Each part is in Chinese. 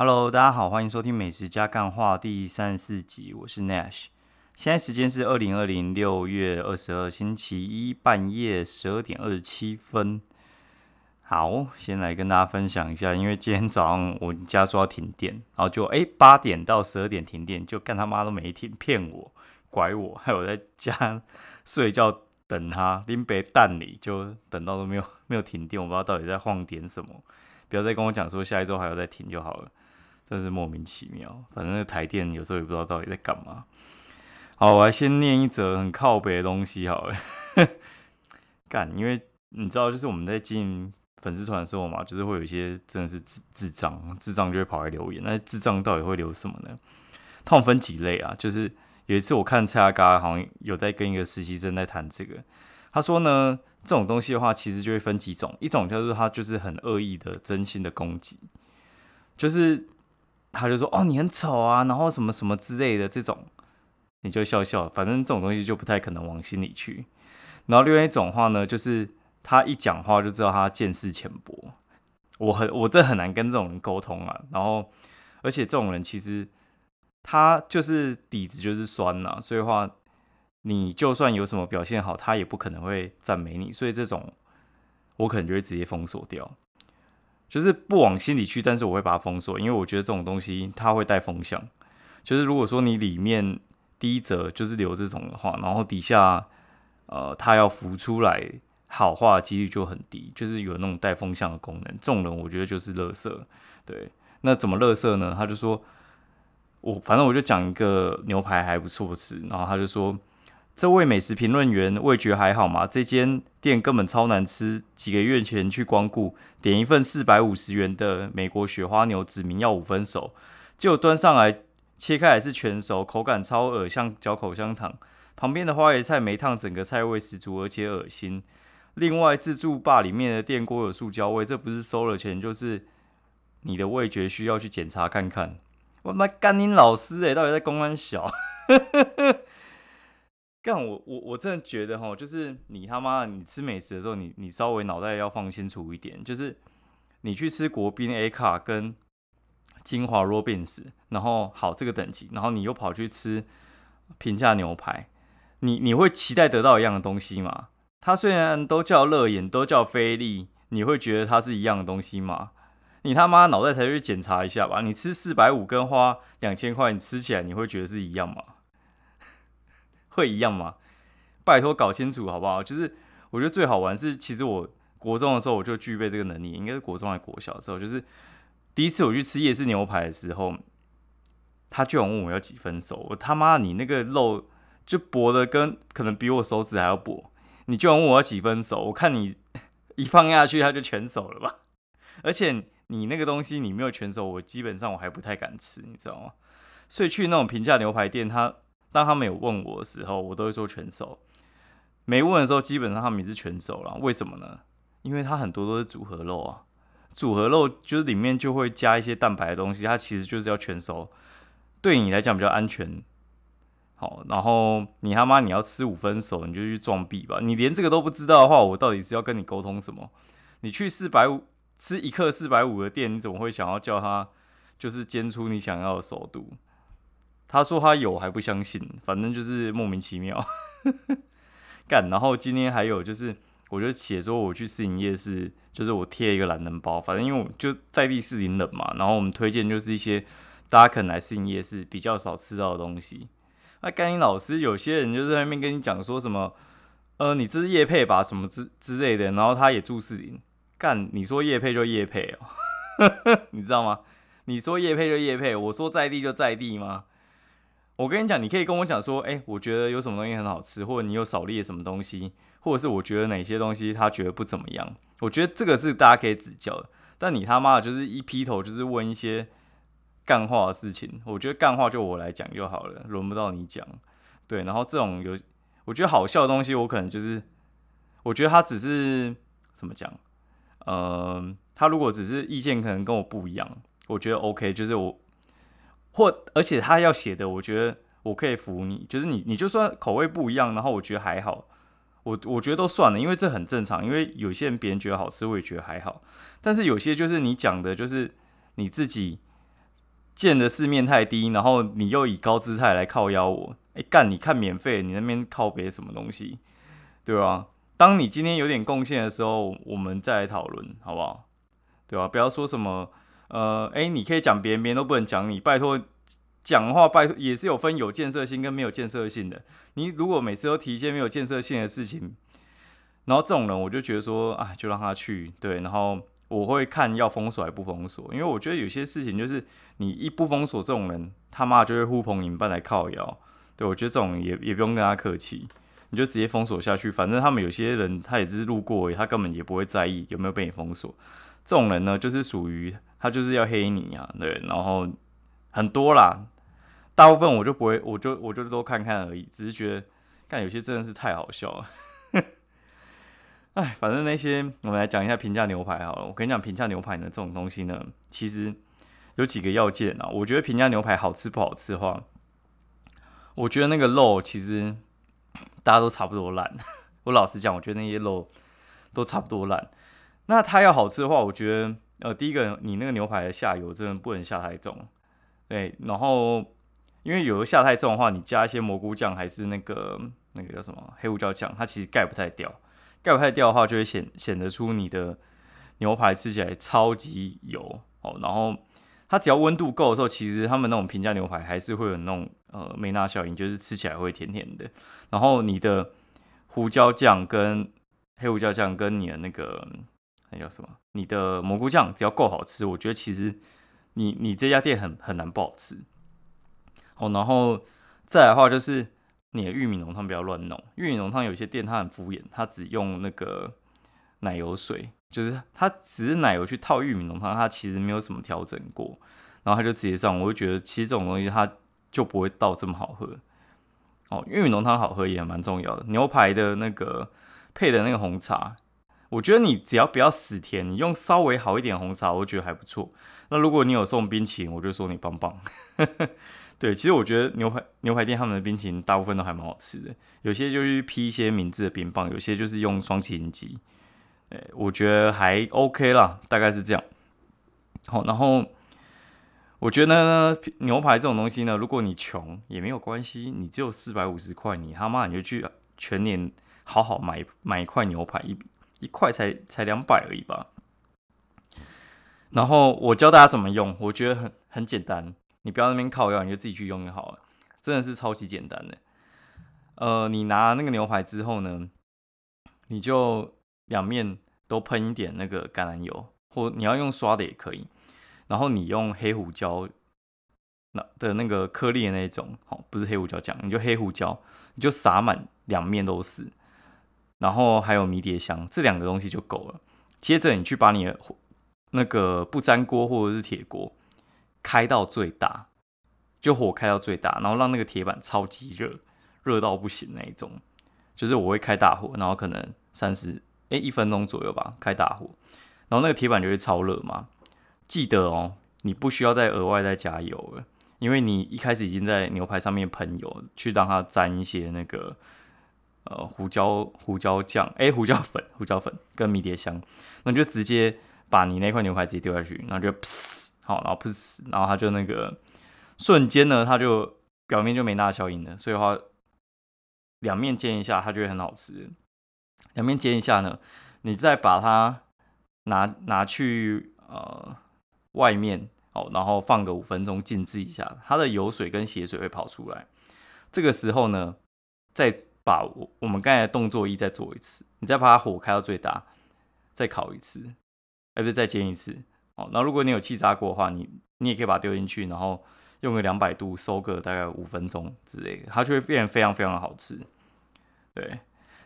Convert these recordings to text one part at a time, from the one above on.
Hello，大家好，欢迎收听《美食加干话》第三十四集，我是 Nash。现在时间是二零二零六月二十二星期一半夜十二点二十七分。好，先来跟大家分享一下，因为今天早上我家说要停电，然后就哎八点到十二点停电，就干他妈都没停，骗我，拐我，还有在家睡觉等他拎杯蛋里，就等到都没有没有停电，我不知道到底在晃点什么。不要再跟我讲说下一周还要再停就好了，真是莫名其妙。反正台电有时候也不知道到底在干嘛。好，我来先念一则很靠北的东西好了。干，因为你知道，就是我们在进粉丝团的时候嘛，就是会有一些真的是智智障，智障就会跑来留言。那智障到底会留什么呢？痛分几类啊？就是有一次我看蔡阿嘎好像有在跟一个实习生在谈这个，他说呢。这种东西的话，其实就会分几种，一种就是他就是很恶意的、真心的攻击，就是他就说哦你很丑啊，然后什么什么之类的这种，你就笑笑，反正这种东西就不太可能往心里去。然后另外一种话呢，就是他一讲话就知道他见识浅薄，我很 我这很难跟这种人沟通啊。然后而且这种人其实他就是底子就是酸呐，所以话。你就算有什么表现好，他也不可能会赞美你，所以这种我可能就会直接封锁掉，就是不往心里去，但是我会把它封锁，因为我觉得这种东西它会带风向，就是如果说你里面第一则就是留这种的话，然后底下呃他要浮出来好话几率就很低，就是有那种带风向的功能，这种人我觉得就是乐色，对，那怎么乐色呢？他就说我反正我就讲一个牛排还不错吃，然后他就说。这位美食评论员味觉还好吗？这间店根本超难吃。几个月前去光顾，点一份四百五十元的美国雪花牛，指明要五分熟，结果端上来切开还是全熟，口感超恶像嚼口香糖。旁边的花椰菜没烫，整个菜味十足，而且恶心。另外自助吧里面的电锅有塑胶味，这不是收了钱，就是你的味觉需要去检查看看。我妈干宁老师诶，到底在公安小？干我我我真的觉得哈，就是你他妈你吃美食的时候，你你稍微脑袋要放清楚一点。就是你去吃国宾 A 卡跟金华 Robins，然后好这个等级，然后你又跑去吃平价牛排，你你会期待得到一样的东西吗？它虽然都叫乐眼，都叫菲力，你会觉得它是一样的东西吗？你他妈脑袋才去检查一下吧。你吃四百五跟花两千块，你吃起来你会觉得是一样吗？会一样吗？拜托搞清楚好不好？就是我觉得最好玩是，其实我国中的时候我就具备这个能力，应该是国中还是国小的时候，就是第一次我去吃夜市牛排的时候，他居然问我要几分熟，我他妈你那个肉就薄的跟可能比我手指还要薄，你居然问我要几分熟，我看你一放下去它就全熟了吧？而且你那个东西你没有全熟，我基本上我还不太敢吃，你知道吗？所以去那种平价牛排店，他。当他们有问我的时候，我都会说全熟；没问的时候，基本上他们也是全熟了。为什么呢？因为它很多都是组合肉啊，组合肉就是里面就会加一些蛋白的东西，它其实就是要全熟，对你来讲比较安全。好，然后你他妈你要吃五分熟，你就去撞壁吧。你连这个都不知道的话，我到底是要跟你沟通什么？你去四百五吃一克四百五的店，你怎么会想要叫他就是煎出你想要的熟度？他说他有还不相信，反正就是莫名其妙 干。然后今天还有就是，我就写说我去试营夜市，就是我贴一个懒人包，反正因为我就在地试营冷嘛。然后我们推荐就是一些大家可能来试营夜市比较少吃到的东西。那甘英老师有些人就在那边跟你讲说什么，呃，你这是叶配吧，什么之之类的。然后他也住士林，干你说叶配就叶配哦，你知道吗？你说叶配就叶配，我说在地就在地吗？我跟你讲，你可以跟我讲说，哎，我觉得有什么东西很好吃，或者你有少列什么东西，或者是我觉得哪些东西他觉得不怎么样。我觉得这个是大家可以指教的。但你他妈的就是一劈头就是问一些干话的事情，我觉得干话就我来讲就好了，轮不到你讲。对，然后这种有我觉得好笑的东西，我可能就是我觉得他只是怎么讲，呃，他如果只是意见可能跟我不一样，我觉得 OK，就是我。或而且他要写的，我觉得我可以服你，就是你你就算口味不一样，然后我觉得还好，我我觉得都算了，因为这很正常，因为有些人别人觉得好吃，我也觉得还好，但是有些就是你讲的，就是你自己见的世面太低，然后你又以高姿态来靠邀我，哎干，你看免费，你那边靠别什么东西，对吧？当你今天有点贡献的时候，我们再来讨论，好不好？对吧？不要说什么，呃，哎，你可以讲别人，别人都不能讲你，拜托，讲话拜托也是有分有建设性跟没有建设性的。你如果每次都提一些没有建设性的事情，然后这种人，我就觉得说，啊，就让他去，对，然后。我会看要封锁还不封锁，因为我觉得有些事情就是你一不封锁这种人，他妈就会呼朋引伴来靠摇。对我觉得这种也也不用跟他客气，你就直接封锁下去。反正他们有些人他也只是路过，他根本也不会在意有没有被你封锁。这种人呢，就是属于他就是要黑你啊，对，然后很多啦，大部分我就不会，我就我就都看看而已，只是觉得看有些真的是太好笑了。哎，反正那些我们来讲一下平价牛排好了。我跟你讲，平价牛排呢这种东西呢，其实有几个要件啊。我觉得平价牛排好吃不好吃的话，我觉得那个肉其实大家都差不多烂。我老实讲，我觉得那些肉都差不多烂。那它要好吃的话，我觉得呃，第一个你那个牛排的下油真的不能下太重，对。然后因为油下太重的话，你加一些蘑菇酱还是那个那个叫什么黑胡椒酱，它其实盖不太掉。盖不太掉的话，就会显显得出你的牛排吃起来超级油哦。然后它只要温度够的时候，其实他们那种平价牛排还是会有那种呃梅纳效应，就是吃起来会甜甜的。然后你的胡椒酱跟黑胡椒酱跟你的那个那叫什么？你的蘑菇酱只要够好吃，我觉得其实你你这家店很很难不好吃哦。然后再来的话就是。你的玉米浓汤不要乱弄，玉米浓汤有些店它很敷衍，它只用那个奶油水，就是它只是奶油去套玉米浓汤，它其实没有什么调整过，然后它就直接上，我就觉得其实这种东西它就不会倒这么好喝。哦，玉米浓汤好喝也蛮重要的，牛排的那个配的那个红茶，我觉得你只要不要死甜，你用稍微好一点红茶，我觉得还不错。那如果你有送冰淇淋，我就说你棒棒。对，其实我觉得牛排牛排店他们的冰淇淋大部分都还蛮好吃的，有些就是批一些名字的冰棒，有些就是用双麒麟机，哎，我觉得还 OK 啦，大概是这样。好，然后我觉得呢，牛排这种东西呢，如果你穷也没有关系，你只有四百五十块，你他妈你就去全年好好买买一块牛排，一一块才才两百而已吧。然后我教大家怎么用，我觉得很很简单。你不要那边靠药，你就自己去用就好了，真的是超级简单的。呃，你拿那个牛排之后呢，你就两面都喷一点那个橄榄油，或你要用刷的也可以。然后你用黑胡椒那的那个颗粒的那种，好，不是黑胡椒酱，你就黑胡椒，你就撒满两面都是。然后还有迷迭香，这两个东西就够了。接着你去把你的那个不粘锅或者是铁锅。开到最大，就火开到最大，然后让那个铁板超级热，热到不行那一种。就是我会开大火，然后可能三十哎一分钟左右吧，开大火，然后那个铁板就会超热嘛。记得哦，你不需要再额外再加油了，因为你一开始已经在牛排上面喷油，去让它沾一些那个呃胡椒胡椒酱哎胡椒粉胡椒粉跟迷迭香，那就直接把你那块牛排直接丢下去，然后就好，然后噗，然后它就那个瞬间呢，它就表面就没那效应了，所以的话两面煎一下，它就会很好吃。两面煎一下呢，你再把它拿拿去呃外面哦，然后放个五分钟静置一下，它的油水跟血水会跑出来。这个时候呢，再把我我们刚才的动作一再做一次，你再把它火开到最大，再烤一次，哎不是再煎一次。哦那如果你有气炸锅的话，你你也可以把它丢进去，然后用个两百度收个大概五分钟之类的，它就会变得非常非常好吃。对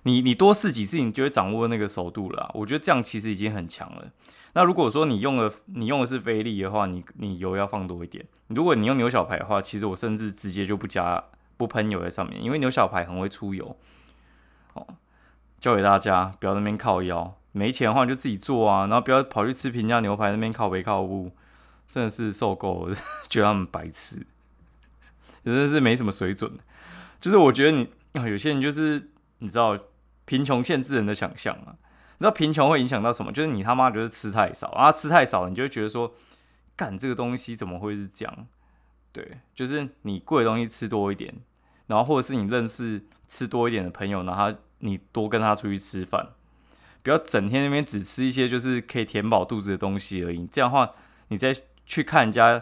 你，你多试几次，你就会掌握那个熟度了。我觉得这样其实已经很强了。那如果说你用的你用的是菲力的话，你你油要放多一点。如果你用牛小排的话，其实我甚至直接就不加不喷油在上面，因为牛小排很会出油。哦，教给大家，不要那边靠腰。没钱的话你就自己做啊，然后不要跑去吃平价牛排那边靠背靠步，真的是受够了，觉得他们白痴，真的是没什么水准。就是我觉得你有些人就是你知道贫穷限制人的想象啊，你知道贫穷会影响到什么？就是你他妈就是吃太少啊，吃太少你就会觉得说，干这个东西怎么会是这样？对，就是你贵的东西吃多一点，然后或者是你认识吃多一点的朋友，然后你多跟他出去吃饭，不要整天那边只吃一些就是可以填饱肚子的东西而已。这样的话，你再去看人家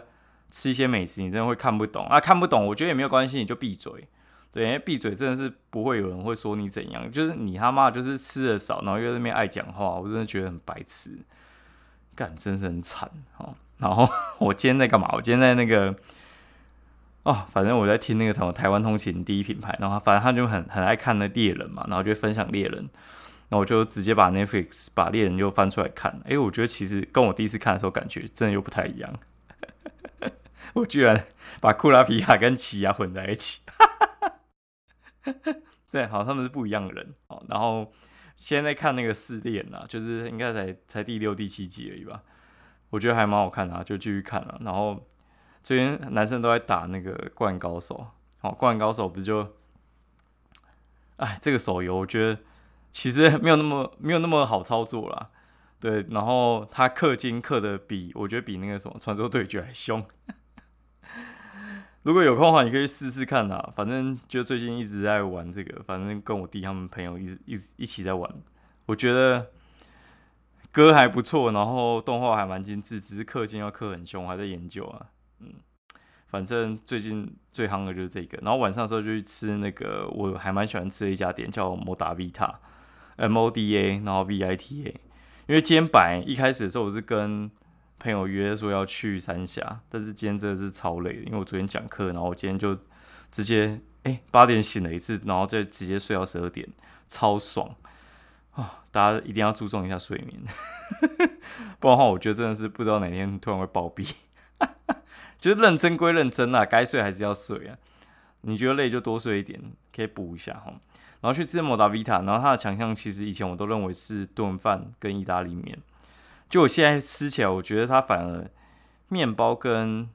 吃一些美食，你真的会看不懂啊！看不懂，我觉得也没有关系，你就闭嘴。对，因为闭嘴真的是不会有人会说你怎样，就是你他妈就是吃的少，然后又在那边爱讲话，我真的觉得很白痴，干，真是很惨哦。然后 我今天在干嘛？我今天在那个。哦，反正我在听那个什么台湾通勤第一品牌，然后反正他就很很爱看那猎人嘛，然后就分享猎人，那我就直接把 Netflix 把猎人又翻出来看，哎，我觉得其实跟我第一次看的时候感觉真的又不太一样，我居然把库拉皮卡跟奇亚混在一起，对，好，他们是不一样的人哦。然后现在看那个试炼啊，就是应该才才第六第七集而已吧，我觉得还蛮好看的，啊就继续看了，然后。最近男生都在打那个《灌高手》，好，《灌高手》不是就，哎，这个手游我觉得其实没有那么 没有那么好操作啦，对，然后他氪金氪的比我觉得比那个什么《传说对决》还凶。如果有空的话，你可以试试看啦。反正就最近一直在玩这个，反正跟我弟他们朋友一直一直一起在玩，我觉得歌还不错，然后动画还蛮精致，只是氪金要氪很凶，还在研究啊。嗯，反正最近最夯的就是这个，然后晚上的时候就去吃那个，我还蛮喜欢吃的一家店，叫摩达 Vita，M O D A，然后 V I T A。因为今天白一开始的时候我是跟朋友约说要去三峡，但是今天真的是超累的，因为我昨天讲课，然后我今天就直接哎八点醒了一次，然后再直接睡到十二点，超爽啊！大家一定要注重一下睡眠，不然的话，我觉得真的是不知道哪天突然会暴毙。就是认真归认真啊，该睡还是要睡啊。你觉得累就多睡一点，可以补一下哈。然后去吃摩达维塔，然后它的强项其实以前我都认为是炖饭跟意大利面，就我现在吃起来，我觉得它反而面包跟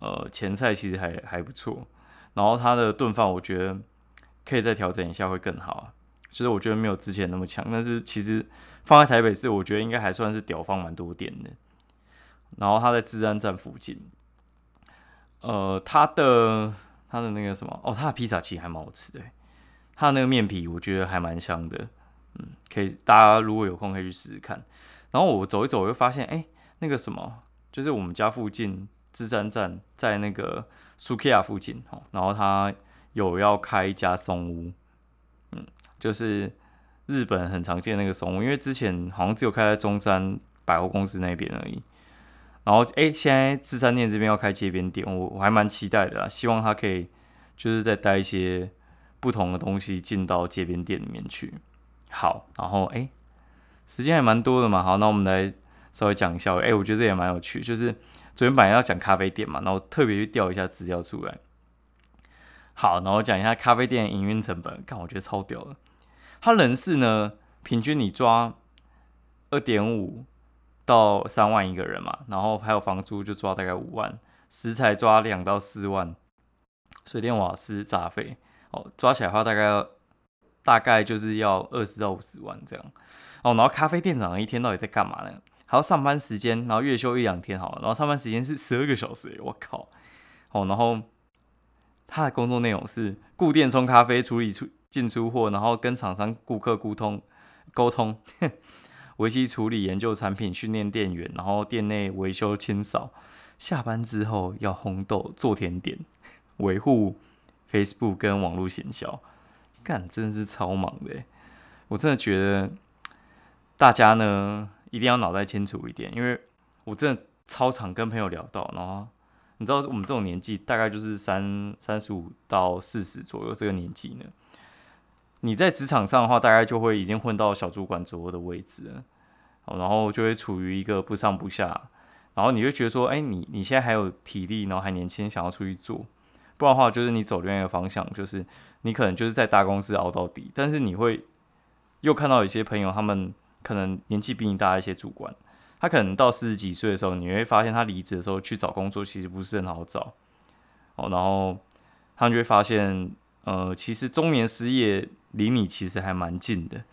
呃前菜其实还还不错。然后它的炖饭我觉得可以再调整一下会更好啊。其实我觉得没有之前那么强，但是其实放在台北市，我觉得应该还算是屌放蛮多店的。然后它在治安站附近。呃，它的它的那个什么哦，它的披萨其实还蛮好吃的，它的那个面皮我觉得还蛮香的，嗯，可以大家如果有空可以去试试看。然后我走一走，我就发现哎，那个什么，就是我们家附近芝山站在那个苏克亚附近哦，然后它有要开一家松屋，嗯，就是日本很常见那个松屋，因为之前好像只有开在中山百货公司那边而已。然后，哎，现在自山店这边要开街边店，我我还蛮期待的，希望他可以就是再带一些不同的东西进到街边店里面去。好，然后哎，时间还蛮多的嘛，好，那我们来稍微讲一下，哎，我觉得这也蛮有趣，就是昨天本来要讲咖啡店嘛，然后特别去调一下资料出来。好，然后讲一下咖啡店营运成本，看我觉得超屌的，他人事呢，平均你抓二点五。到三万一个人嘛，然后还有房租就抓大概五万，食材抓两到四万，水电瓦斯杂费哦，抓起来的话大概大概就是要二十到五十万这样哦。然后咖啡店长一天到底在干嘛呢？还要上班时间，然后月休一两天好了，然后上班时间是十二个小时，我靠哦。然后他的工作内容是固店冲咖啡，处理出进出货，然后跟厂商顾客沟通沟通。维修处理、研究产品、训练店员，然后店内维修清扫，下班之后要烘豆、做甜点，维护 Facebook 跟网络行销，干真的是超忙的。我真的觉得大家呢一定要脑袋清楚一点，因为我真的超常跟朋友聊到，然后你知道我们这种年纪大概就是三三十五到四十左右这个年纪呢。你在职场上的话，大概就会已经混到小主管左右的位置，然后就会处于一个不上不下，然后你就觉得说，哎，你你现在还有体力，然后还年轻，想要出去做，不然的话，就是你走另外一个方向，就是你可能就是在大公司熬到底，但是你会又看到有些朋友，他们可能年纪比你大一些，主管，他可能到四十几岁的时候，你会发现他离职的时候去找工作其实不是很好找，哦，然后他们就会发现，呃，其实中年失业。离你其实还蛮近的，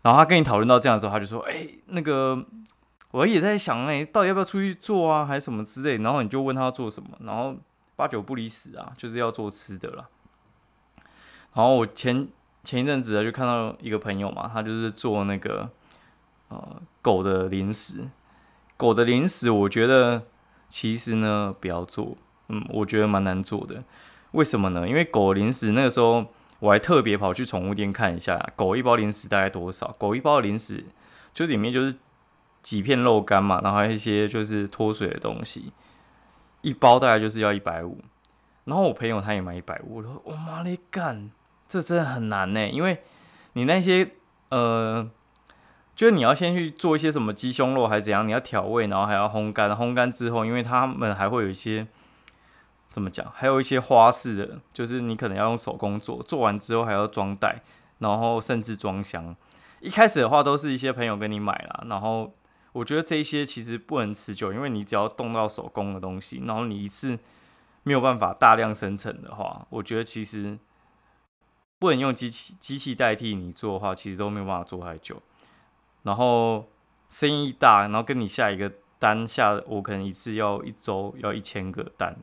然后他跟你讨论到这样的时候，他就说：“哎，那个我也在想，哎，到底要不要出去做啊，还是什么之类？然后你就问他要做什么，然后八九不离十啊，就是要做吃的了。然后我前前一阵子就看到一个朋友嘛，他就是做那个呃狗的零食，狗的零食，我觉得其实呢不要做，嗯，我觉得蛮难做的。为什么呢？因为狗零食那个时候我还特别跑去宠物店看一下，狗一包零食大概多少？狗一包零食就里面就是。几片肉干嘛，然后还有一些就是脱水的东西，一包大概就是要一百五。然后我朋友他也买一百五，我说我妈嘞干，这真的很难呢，因为你那些呃，就是你要先去做一些什么鸡胸肉还是怎样，你要调味，然后还要烘干，烘干之后，因为他们还会有一些怎么讲，还有一些花式的，就是你可能要用手工做，做完之后还要装袋，然后甚至装箱。一开始的话都是一些朋友跟你买啦，然后。我觉得这些其实不能持久，因为你只要动到手工的东西，然后你一次没有办法大量生成的话，我觉得其实不能用机器机器代替你做的话，其实都没有办法做太久。然后生意大，然后跟你下一个单下，我可能一次要一周要一千个单，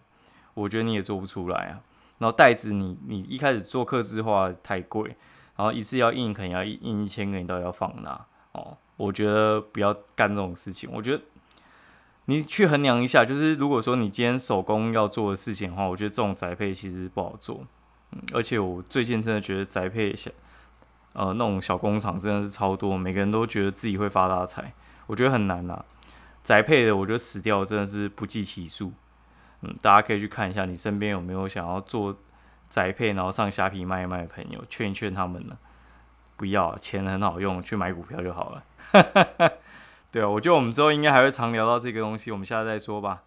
我觉得你也做不出来啊。然后袋子你你一开始做刻字化太贵，然后一次要印可能要印一千个，你到底要放哪？哦。我觉得不要干这种事情。我觉得你去衡量一下，就是如果说你今天手工要做的事情的话，我觉得这种宅配其实不好做。嗯，而且我最近真的觉得宅配小，呃，那种小工厂真的是超多，每个人都觉得自己会发大财，我觉得很难呐。宅配的，我觉得死掉真的是不计其数。嗯，大家可以去看一下，你身边有没有想要做宅配，然后上虾皮卖一卖的朋友，劝一劝他们呢。不要钱很好用，去买股票就好了。对啊，我觉得我们之后应该还会常聊到这个东西，我们下次再说吧。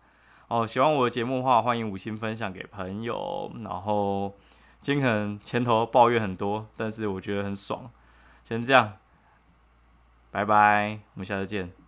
哦，喜欢我的节目的话，欢迎五星分享给朋友。然后今天可能前头抱怨很多，但是我觉得很爽。先这样，拜拜，我们下次见。